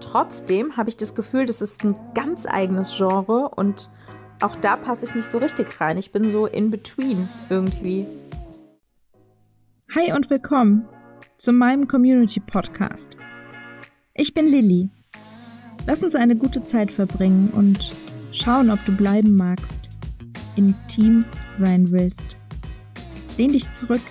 Trotzdem habe ich das Gefühl, das ist ein ganz eigenes Genre und auch da passe ich nicht so richtig rein. Ich bin so in between irgendwie. Hi und willkommen zu meinem Community Podcast. Ich bin Lilly. Lass uns eine gute Zeit verbringen und schauen, ob du bleiben magst, intim sein willst. Lehn dich zurück.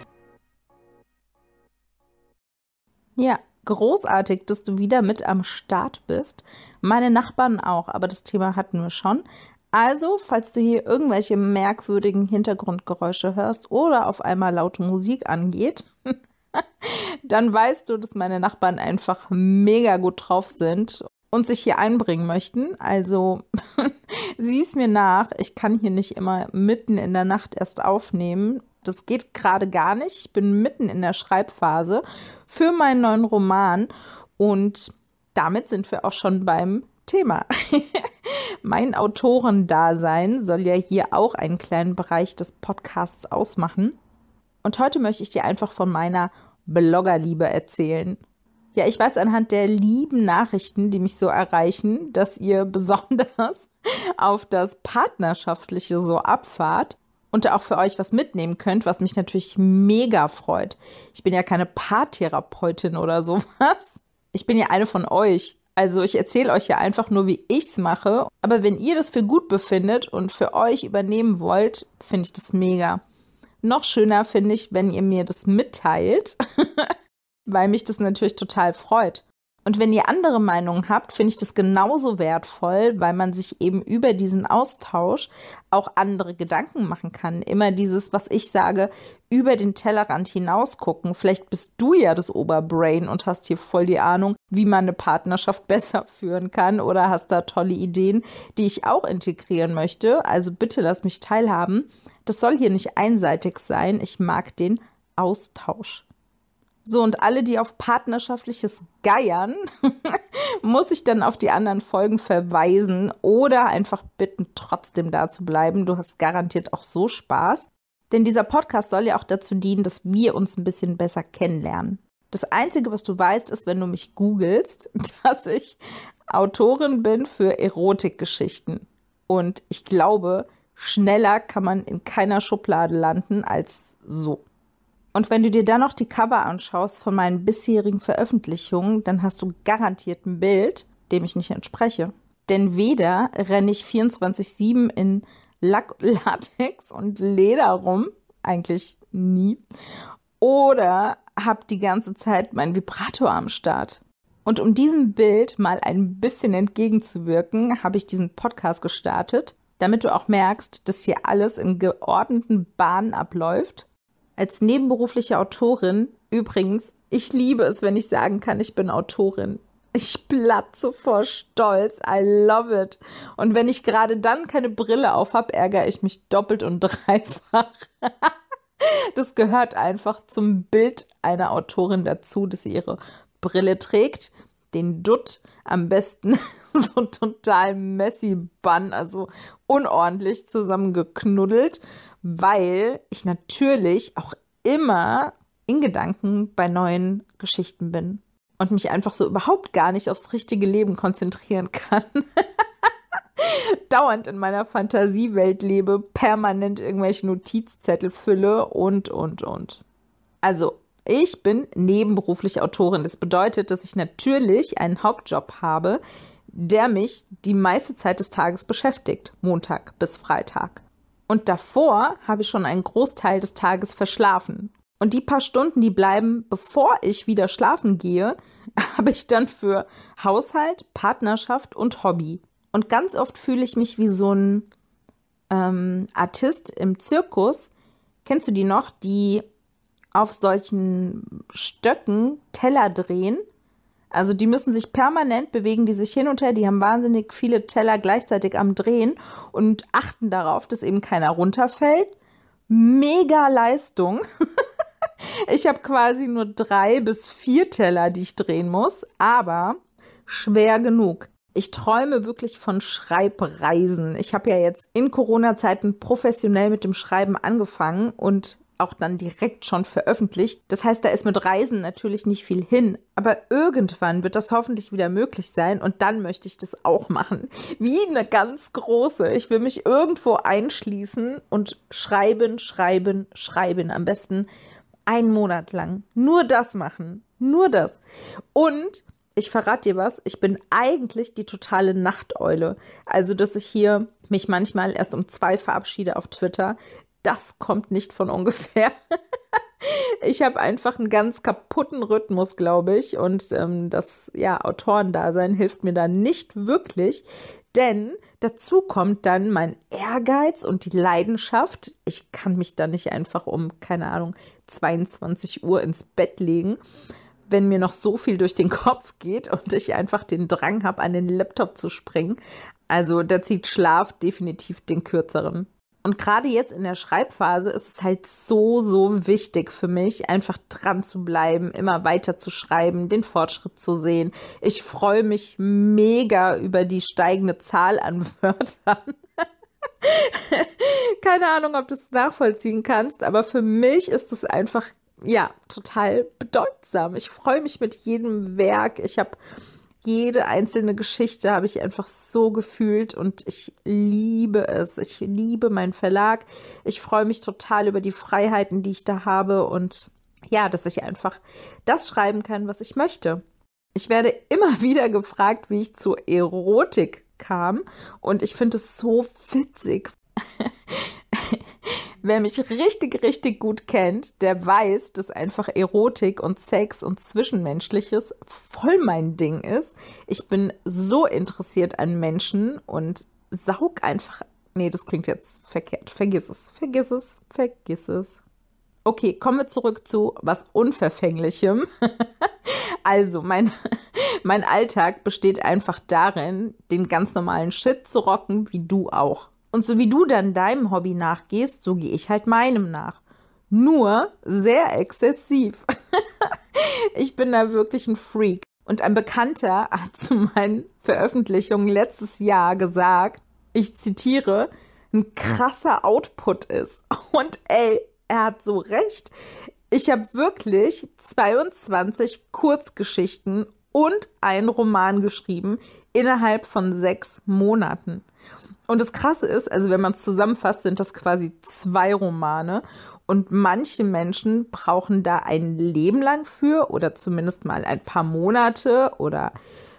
Ja, großartig, dass du wieder mit am Start bist. Meine Nachbarn auch, aber das Thema hatten wir schon. Also, falls du hier irgendwelche merkwürdigen Hintergrundgeräusche hörst oder auf einmal laute Musik angeht, dann weißt du, dass meine Nachbarn einfach mega gut drauf sind und sich hier einbringen möchten. Also sieh es mir nach. Ich kann hier nicht immer mitten in der Nacht erst aufnehmen. Das geht gerade gar nicht. Ich bin mitten in der Schreibphase für meinen neuen Roman und damit sind wir auch schon beim Thema. mein Autorendasein soll ja hier auch einen kleinen Bereich des Podcasts ausmachen. Und heute möchte ich dir einfach von meiner Bloggerliebe erzählen. Ja, ich weiß anhand der lieben Nachrichten, die mich so erreichen, dass ihr besonders auf das Partnerschaftliche so abfahrt und auch für euch was mitnehmen könnt, was mich natürlich mega freut. Ich bin ja keine Paartherapeutin oder sowas. Ich bin ja eine von euch. Also ich erzähle euch ja einfach nur, wie ich es mache. Aber wenn ihr das für gut befindet und für euch übernehmen wollt, finde ich das mega. Noch schöner finde ich, wenn ihr mir das mitteilt, weil mich das natürlich total freut. Und wenn ihr andere Meinungen habt, finde ich das genauso wertvoll, weil man sich eben über diesen Austausch auch andere Gedanken machen kann. Immer dieses, was ich sage, über den Tellerrand hinaus gucken. Vielleicht bist du ja das Oberbrain und hast hier voll die Ahnung, wie man eine Partnerschaft besser führen kann oder hast da tolle Ideen, die ich auch integrieren möchte. Also bitte lass mich teilhaben. Das soll hier nicht einseitig sein. Ich mag den Austausch. So, und alle, die auf partnerschaftliches Geiern, muss ich dann auf die anderen Folgen verweisen oder einfach bitten, trotzdem da zu bleiben. Du hast garantiert auch so Spaß. Denn dieser Podcast soll ja auch dazu dienen, dass wir uns ein bisschen besser kennenlernen. Das Einzige, was du weißt, ist, wenn du mich googelst, dass ich Autorin bin für Erotikgeschichten. Und ich glaube, schneller kann man in keiner Schublade landen als so. Und wenn du dir dann noch die Cover anschaust von meinen bisherigen Veröffentlichungen, dann hast du garantiert ein Bild, dem ich nicht entspreche. Denn weder renne ich 24-7 in Lack, Latex und Leder rum, eigentlich nie, oder habe die ganze Zeit meinen Vibrator am Start. Und um diesem Bild mal ein bisschen entgegenzuwirken, habe ich diesen Podcast gestartet, damit du auch merkst, dass hier alles in geordneten Bahnen abläuft als nebenberufliche Autorin, übrigens, ich liebe es, wenn ich sagen kann, ich bin Autorin. Ich platze vor Stolz. I love it. Und wenn ich gerade dann keine Brille auf habe, ärgere ich mich doppelt und dreifach. das gehört einfach zum Bild einer Autorin dazu, dass sie ihre Brille trägt, den Dutt, am besten so total messy Bun, also unordentlich zusammengeknuddelt weil ich natürlich auch immer in Gedanken bei neuen Geschichten bin und mich einfach so überhaupt gar nicht aufs richtige Leben konzentrieren kann. Dauernd in meiner Fantasiewelt lebe, permanent irgendwelche Notizzettel fülle und, und, und. Also, ich bin nebenberuflich Autorin. Das bedeutet, dass ich natürlich einen Hauptjob habe, der mich die meiste Zeit des Tages beschäftigt, Montag bis Freitag. Und davor habe ich schon einen Großteil des Tages verschlafen. Und die paar Stunden, die bleiben, bevor ich wieder schlafen gehe, habe ich dann für Haushalt, Partnerschaft und Hobby. Und ganz oft fühle ich mich wie so ein ähm, Artist im Zirkus. Kennst du die noch, die auf solchen Stöcken Teller drehen also die müssen sich permanent bewegen, die sich hin und her, die haben wahnsinnig viele Teller gleichzeitig am Drehen und achten darauf, dass eben keiner runterfällt. Mega Leistung. ich habe quasi nur drei bis vier Teller, die ich drehen muss, aber schwer genug. Ich träume wirklich von Schreibreisen. Ich habe ja jetzt in Corona-Zeiten professionell mit dem Schreiben angefangen und auch dann direkt schon veröffentlicht. Das heißt, da ist mit Reisen natürlich nicht viel hin. Aber irgendwann wird das hoffentlich wieder möglich sein und dann möchte ich das auch machen. Wie eine ganz große. Ich will mich irgendwo einschließen und schreiben, schreiben, schreiben. Am besten einen Monat lang. Nur das machen. Nur das. Und ich verrate dir was, ich bin eigentlich die totale Nachteule. Also, dass ich hier mich manchmal erst um zwei verabschiede auf Twitter, das kommt nicht von ungefähr. ich habe einfach einen ganz kaputten Rhythmus, glaube ich. Und ähm, das ja, Autorendasein hilft mir da nicht wirklich. Denn dazu kommt dann mein Ehrgeiz und die Leidenschaft. Ich kann mich da nicht einfach um, keine Ahnung, 22 Uhr ins Bett legen, wenn mir noch so viel durch den Kopf geht und ich einfach den Drang habe, an den Laptop zu springen. Also da zieht Schlaf definitiv den kürzeren. Und gerade jetzt in der Schreibphase ist es halt so, so wichtig für mich, einfach dran zu bleiben, immer weiter zu schreiben, den Fortschritt zu sehen. Ich freue mich mega über die steigende Zahl an Wörtern. Keine Ahnung, ob du es nachvollziehen kannst, aber für mich ist es einfach, ja, total bedeutsam. Ich freue mich mit jedem Werk. Ich habe jede einzelne Geschichte habe ich einfach so gefühlt und ich liebe es. Ich liebe meinen Verlag. Ich freue mich total über die Freiheiten, die ich da habe und ja, dass ich einfach das schreiben kann, was ich möchte. Ich werde immer wieder gefragt, wie ich zur Erotik kam und ich finde es so witzig. Wer mich richtig, richtig gut kennt, der weiß, dass einfach Erotik und Sex und Zwischenmenschliches voll mein Ding ist. Ich bin so interessiert an Menschen und saug einfach. Nee, das klingt jetzt verkehrt. Vergiss es, vergiss es, vergiss es. Okay, kommen wir zurück zu was Unverfänglichem. also, mein, mein Alltag besteht einfach darin, den ganz normalen Shit zu rocken, wie du auch. Und so wie du dann deinem Hobby nachgehst, so gehe ich halt meinem nach. Nur sehr exzessiv. ich bin da wirklich ein Freak. Und ein Bekannter hat zu meinen Veröffentlichungen letztes Jahr gesagt, ich zitiere, ein krasser Output ist. Und ey, er hat so recht. Ich habe wirklich 22 Kurzgeschichten und einen Roman geschrieben innerhalb von sechs Monaten. Und das Krasse ist, also wenn man es zusammenfasst, sind das quasi zwei Romane. Und manche Menschen brauchen da ein Leben lang für oder zumindest mal ein paar Monate oder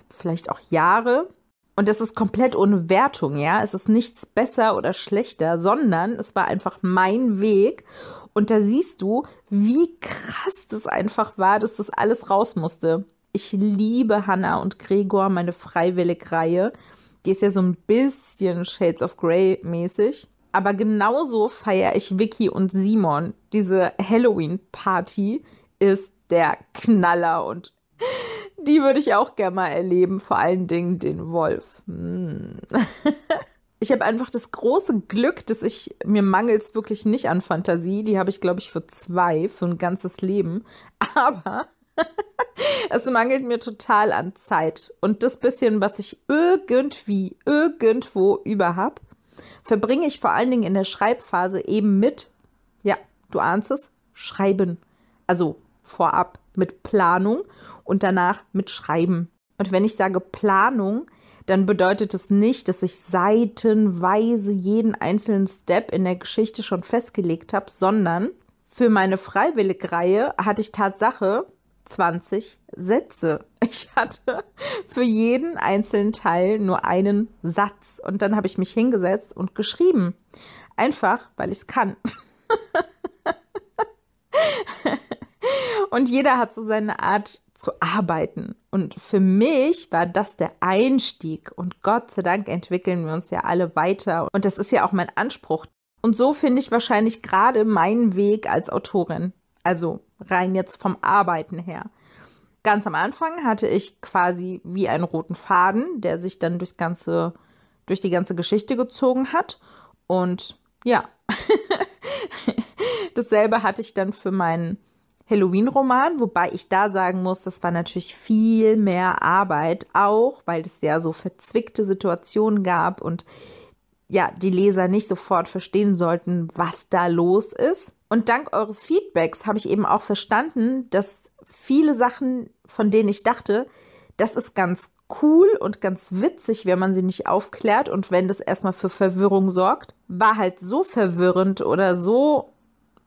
vielleicht auch Jahre. Und das ist komplett ohne Wertung, ja. Es ist nichts besser oder schlechter, sondern es war einfach mein Weg. Und da siehst du, wie krass das einfach war, dass das alles raus musste. Ich liebe Hannah und Gregor, meine Freiwillig-Reihe. Die ist ja so ein bisschen Shades of Grey mäßig. Aber genauso feiere ich Vicky und Simon. Diese Halloween-Party ist der Knaller und die würde ich auch gerne mal erleben. Vor allen Dingen den Wolf. Hm. Ich habe einfach das große Glück, dass ich mir mangels wirklich nicht an Fantasie. Die habe ich, glaube ich, für zwei, für ein ganzes Leben. Aber es mangelt mir total an Zeit. Und das bisschen, was ich irgendwie, irgendwo über habe, verbringe ich vor allen Dingen in der Schreibphase eben mit, ja, du ahnst es, Schreiben. Also vorab mit Planung und danach mit Schreiben. Und wenn ich sage Planung, dann bedeutet es nicht, dass ich seitenweise jeden einzelnen Step in der Geschichte schon festgelegt habe, sondern für meine Freiwilligreihe hatte ich Tatsache 20 Sätze. Ich hatte für jeden einzelnen Teil nur einen Satz und dann habe ich mich hingesetzt und geschrieben. Einfach, weil ich es kann. und jeder hat so seine Art zu arbeiten. Und für mich war das der Einstieg. Und Gott sei Dank entwickeln wir uns ja alle weiter. Und das ist ja auch mein Anspruch. Und so finde ich wahrscheinlich gerade meinen Weg als Autorin. Also rein jetzt vom Arbeiten her. Ganz am Anfang hatte ich quasi wie einen roten Faden, der sich dann durchs ganze, durch die ganze Geschichte gezogen hat. Und ja, dasselbe hatte ich dann für meinen Halloween-Roman, wobei ich da sagen muss, das war natürlich viel mehr Arbeit, auch weil es ja so verzwickte Situationen gab und ja, die Leser nicht sofort verstehen sollten, was da los ist. Und dank eures Feedbacks habe ich eben auch verstanden, dass viele Sachen, von denen ich dachte, das ist ganz cool und ganz witzig, wenn man sie nicht aufklärt und wenn das erstmal für Verwirrung sorgt, war halt so verwirrend oder so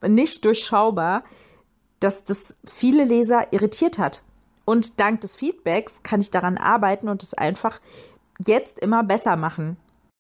nicht durchschaubar, dass das viele Leser irritiert hat. Und dank des Feedbacks kann ich daran arbeiten und es einfach jetzt immer besser machen.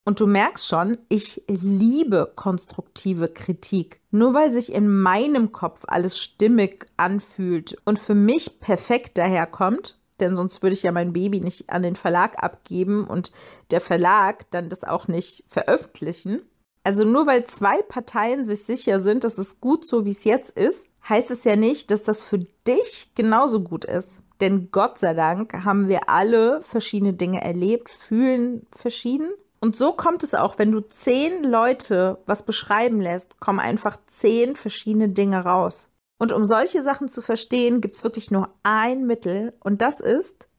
Und du merkst schon, ich liebe konstruktive Kritik. Nur weil sich in meinem Kopf alles stimmig anfühlt und für mich perfekt daherkommt, denn sonst würde ich ja mein Baby nicht an den Verlag abgeben und der Verlag dann das auch nicht veröffentlichen. Also nur weil zwei Parteien sich sicher sind, dass es gut so, wie es jetzt ist, heißt es ja nicht, dass das für dich genauso gut ist. Denn Gott sei Dank haben wir alle verschiedene Dinge erlebt, fühlen verschieden und so kommt es auch, wenn du zehn Leute was beschreiben lässt, kommen einfach zehn verschiedene Dinge raus. Und um solche Sachen zu verstehen, gibt es wirklich nur ein Mittel und das ist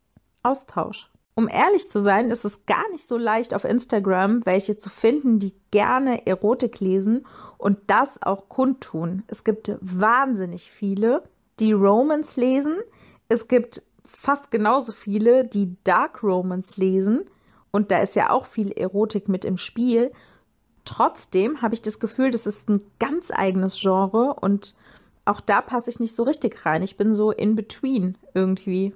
Austausch. Um ehrlich zu sein, ist es gar nicht so leicht auf Instagram, welche zu finden, die gerne Erotik lesen und das auch kundtun. Es gibt wahnsinnig viele, die Romans lesen. Es gibt fast genauso viele, die Dark Romans lesen und da ist ja auch viel Erotik mit im Spiel. Trotzdem habe ich das Gefühl, das ist ein ganz eigenes Genre und auch da passe ich nicht so richtig rein. Ich bin so in between irgendwie.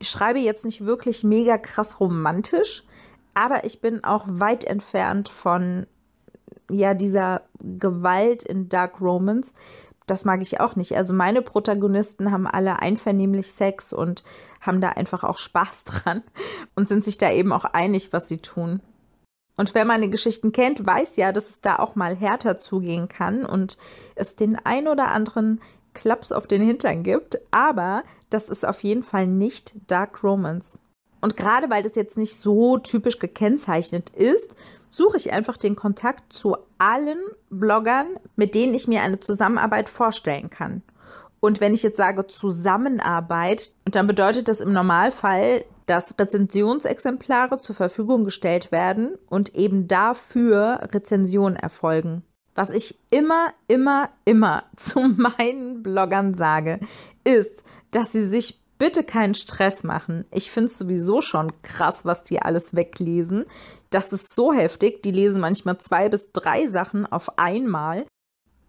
Ich schreibe jetzt nicht wirklich mega krass romantisch, aber ich bin auch weit entfernt von ja dieser Gewalt in Dark Romance, das mag ich auch nicht. Also meine Protagonisten haben alle einvernehmlich Sex und haben da einfach auch Spaß dran und sind sich da eben auch einig, was sie tun. Und wer meine Geschichten kennt, weiß ja, dass es da auch mal härter zugehen kann und es den ein oder anderen Klaps auf den Hintern gibt, aber das ist auf jeden Fall nicht Dark Romance. Und gerade weil das jetzt nicht so typisch gekennzeichnet ist, suche ich einfach den Kontakt zu allen Bloggern, mit denen ich mir eine Zusammenarbeit vorstellen kann. Und wenn ich jetzt sage Zusammenarbeit, dann bedeutet das im Normalfall, dass Rezensionsexemplare zur Verfügung gestellt werden und eben dafür Rezensionen erfolgen. Was ich immer, immer, immer zu meinen Bloggern sage, ist, dass sie sich bitte keinen Stress machen. Ich finde es sowieso schon krass, was die alles weglesen. Das ist so heftig. Die lesen manchmal zwei bis drei Sachen auf einmal.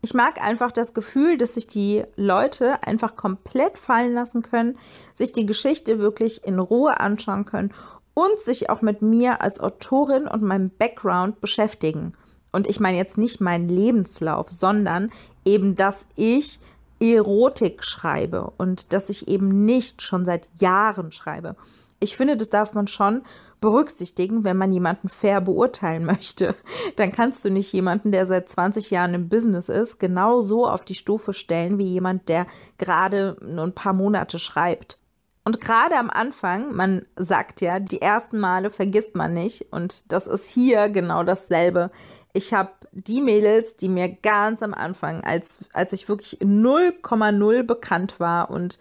Ich mag einfach das Gefühl, dass sich die Leute einfach komplett fallen lassen können, sich die Geschichte wirklich in Ruhe anschauen können und sich auch mit mir als Autorin und meinem Background beschäftigen. Und ich meine jetzt nicht meinen Lebenslauf, sondern eben, dass ich Erotik schreibe und dass ich eben nicht schon seit Jahren schreibe. Ich finde, das darf man schon berücksichtigen, wenn man jemanden fair beurteilen möchte. Dann kannst du nicht jemanden, der seit 20 Jahren im Business ist, genau so auf die Stufe stellen wie jemand, der gerade nur ein paar Monate schreibt. Und gerade am Anfang, man sagt ja, die ersten Male vergisst man nicht. Und das ist hier genau dasselbe. Ich habe die Mädels, die mir ganz am Anfang, als, als ich wirklich 0,0 bekannt war und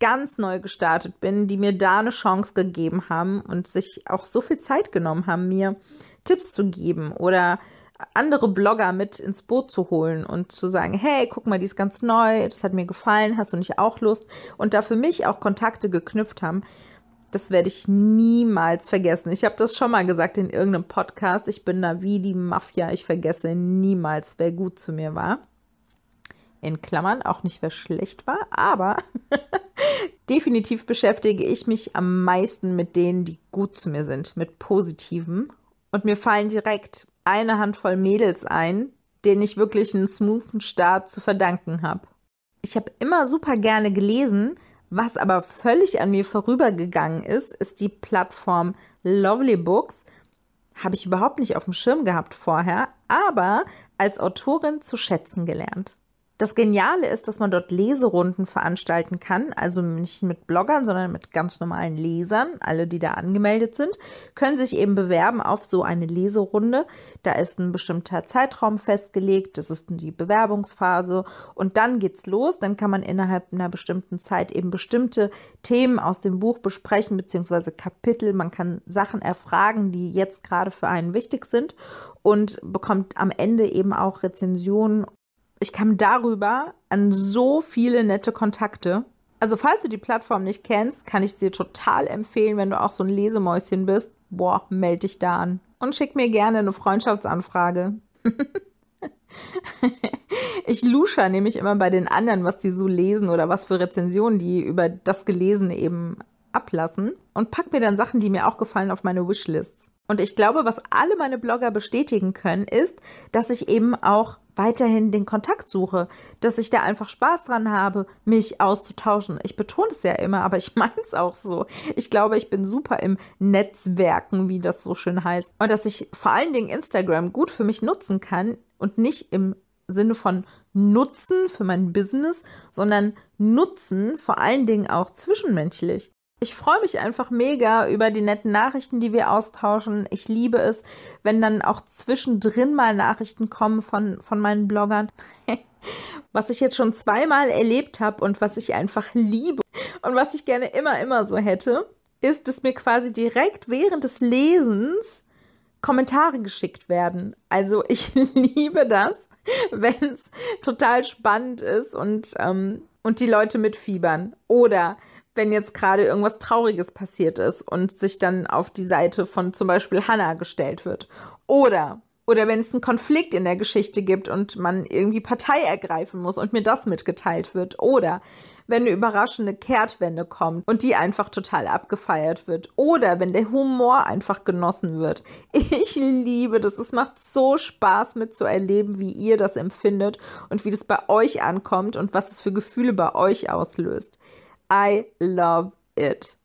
ganz neu gestartet bin, die mir da eine Chance gegeben haben und sich auch so viel Zeit genommen haben, mir Tipps zu geben oder andere Blogger mit ins Boot zu holen und zu sagen, hey, guck mal, die ist ganz neu, das hat mir gefallen, hast du nicht auch Lust? Und da für mich auch Kontakte geknüpft haben das werde ich niemals vergessen. Ich habe das schon mal gesagt in irgendeinem Podcast. Ich bin da wie die Mafia. Ich vergesse niemals, wer gut zu mir war. In Klammern auch nicht, wer schlecht war, aber definitiv beschäftige ich mich am meisten mit denen, die gut zu mir sind, mit positiven. Und mir fallen direkt eine Handvoll Mädels ein, denen ich wirklich einen smoothen Start zu verdanken habe. Ich habe immer super gerne gelesen, was aber völlig an mir vorübergegangen ist, ist die Plattform Lovely Books. Habe ich überhaupt nicht auf dem Schirm gehabt vorher, aber als Autorin zu schätzen gelernt. Das Geniale ist, dass man dort Leserunden veranstalten kann, also nicht mit Bloggern, sondern mit ganz normalen Lesern. Alle, die da angemeldet sind, können sich eben bewerben auf so eine Leserunde. Da ist ein bestimmter Zeitraum festgelegt, das ist die Bewerbungsphase und dann geht's los. Dann kann man innerhalb einer bestimmten Zeit eben bestimmte Themen aus dem Buch besprechen, beziehungsweise Kapitel. Man kann Sachen erfragen, die jetzt gerade für einen wichtig sind und bekommt am Ende eben auch Rezensionen Ich kam darüber an so viele nette Kontakte. Also falls du die Plattform nicht kennst, kann ich dir total empfehlen, wenn du auch so ein Lesemäuschen bist. Boah, melde dich da an. Und schick mir gerne eine Freundschaftsanfrage. ich lusche nämlich immer bei den anderen, was die so lesen oder was für Rezensionen die über das Gelesene eben ablassen und pack mir dann Sachen, die mir auch gefallen, auf meine Wishlists. Und ich glaube, was alle meine Blogger bestätigen können, ist, dass ich eben auch weiterhin den Kontakt suche, dass ich da einfach Spaß dran habe, mich auszutauschen. Ich betone es ja immer, aber ich meine es auch so. Ich glaube, ich bin super im Netzwerken, wie das so schön heißt. Und dass ich vor allen Dingen Instagram gut für mich nutzen kann und nicht im Sinne von Nutzen für mein Business, sondern Nutzen vor allen Dingen auch zwischenmenschlich. Ich freue mich einfach mega über die netten Nachrichten, die wir austauschen. Ich liebe es, wenn dann auch zwischendrin mal Nachrichten kommen von, von meinen Bloggern. was ich jetzt schon zweimal erlebt habe und was ich einfach liebe und was ich gerne immer, immer so hätte, ist, dass mir quasi direkt während des Lesens Kommentare geschickt werden. Also ich liebe das, wenn es total spannend ist und, ähm, und die Leute mitfiebern. Oder wenn jetzt gerade irgendwas Trauriges passiert ist und sich dann auf die Seite von zum Beispiel Hannah gestellt wird. Oder oder wenn es einen Konflikt in der Geschichte gibt und man irgendwie Partei ergreifen muss und mir das mitgeteilt wird. Oder wenn eine überraschende Kehrtwende kommt und die einfach total abgefeiert wird. Oder wenn der Humor einfach genossen wird. Ich liebe das. Es macht so Spaß mitzuerleben, wie ihr das empfindet und wie das bei euch ankommt und was es für Gefühle bei euch auslöst. I love it.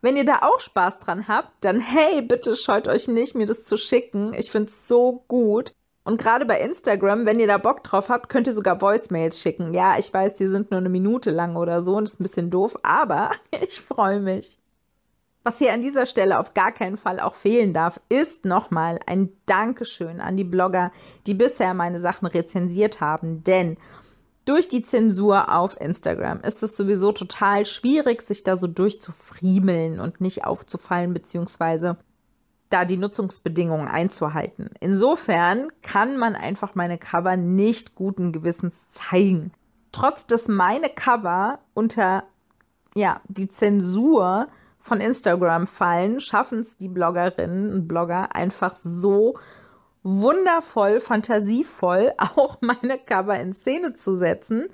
Wenn ihr da auch Spaß dran habt, dann hey, bitte scheut euch nicht, mir das zu schicken. Ich finde es so gut. Und gerade bei Instagram, wenn ihr da Bock drauf habt, könnt ihr sogar Voicemails schicken. Ja, ich weiß, die sind nur eine Minute lang oder so und ist ein bisschen doof, aber ich freue mich. Was hier an dieser Stelle auf gar keinen Fall auch fehlen darf, ist nochmal ein Dankeschön an die Blogger, die bisher meine Sachen rezensiert haben. Denn durch die Zensur auf Instagram ist es sowieso total schwierig, sich da so durchzufriemeln und nicht aufzufallen, beziehungsweise da die Nutzungsbedingungen einzuhalten. Insofern kann man einfach meine Cover nicht guten Gewissens zeigen. Trotz dass meine Cover unter ja, die Zensur von Instagram fallen, schaffen es die Bloggerinnen und Blogger einfach so wundervoll, fantasievoll auch meine Cover in Szene zu setzen,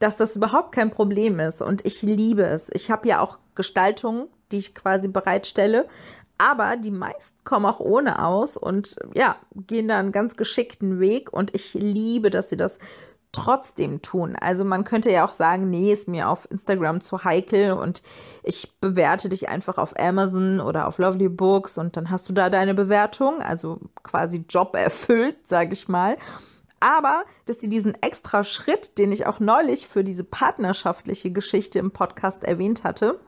dass das überhaupt kein Problem ist. Und ich liebe es. Ich habe ja auch Gestaltungen, die ich quasi bereitstelle. Aber die meisten kommen auch ohne aus und ja, gehen da einen ganz geschickten Weg. Und ich liebe, dass sie das trotzdem tun. Also man könnte ja auch sagen, nee, ist mir auf Instagram zu heikel und ich bewerte dich einfach auf Amazon oder auf Lovely Books und dann hast du da deine Bewertung, also quasi Job erfüllt, sage ich mal. Aber dass sie diesen extra Schritt, den ich auch neulich für diese partnerschaftliche Geschichte im Podcast erwähnt hatte,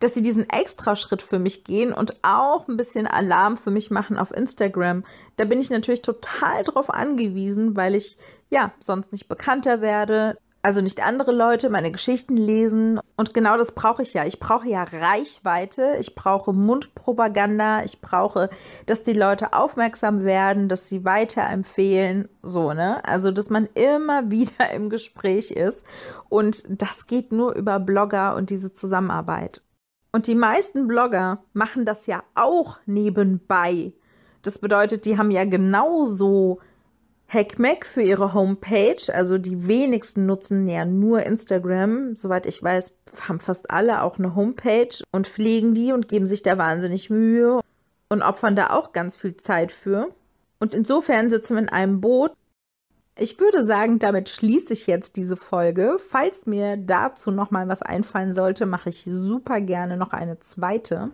dass sie diesen extra Schritt für mich gehen und auch ein bisschen Alarm für mich machen auf Instagram. Da bin ich natürlich total drauf angewiesen, weil ich ja sonst nicht bekannter werde. Also nicht andere Leute meine Geschichten lesen. Und genau das brauche ich ja. Ich brauche ja Reichweite, ich brauche Mundpropaganda, ich brauche, dass die Leute aufmerksam werden, dass sie weiterempfehlen. So, ne? Also, dass man immer wieder im Gespräch ist. Und das geht nur über Blogger und diese Zusammenarbeit. Und die meisten Blogger machen das ja auch nebenbei. Das bedeutet, die haben ja genauso HackMac für ihre Homepage. Also die wenigsten nutzen ja nur Instagram. Soweit ich weiß, haben fast alle auch eine Homepage und pflegen die und geben sich da wahnsinnig Mühe und opfern da auch ganz viel Zeit für. Und insofern sitzen wir in einem Boot ich würde sagen, damit schließe ich jetzt diese Folge. Falls mir dazu noch mal was einfallen sollte, mache ich super gerne noch eine zweite.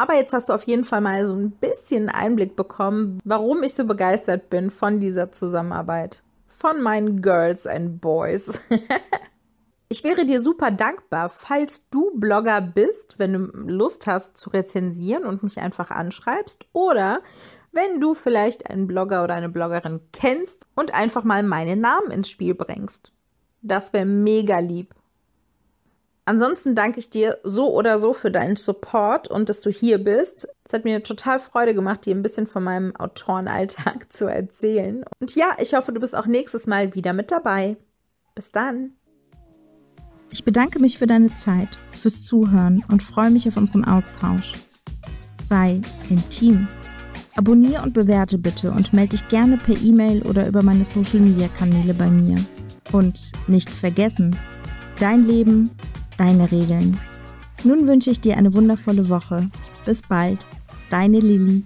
Aber jetzt hast du auf jeden Fall mal so ein bisschen Einblick bekommen, warum ich so begeistert bin von dieser Zusammenarbeit. Von meinen Girls and Boys. ich wäre dir super dankbar, falls du Blogger bist, wenn du Lust hast zu rezensieren und mich einfach anschreibst. Oder wenn du vielleicht einen Blogger oder eine Bloggerin kennst und einfach mal meinen Namen ins Spiel bringst. Das wäre mega lieb. Ansonsten danke ich dir so oder so für deinen Support und dass du hier bist. Es hat mir total Freude gemacht, dir ein bisschen von meinem Autorenalltag zu erzählen. Und ja, ich hoffe, du bist auch nächstes Mal wieder mit dabei. Bis dann. Ich bedanke mich für deine Zeit, fürs Zuhören und freue mich auf unseren Austausch. Sei intim. Abonniere und bewerte bitte und melde dich gerne per E-Mail oder über meine Social Media Kanäle bei mir. Und nicht vergessen, dein Leben deine Regeln. Nun wünsche ich dir eine wundervolle Woche. Bis bald, deine Lilly.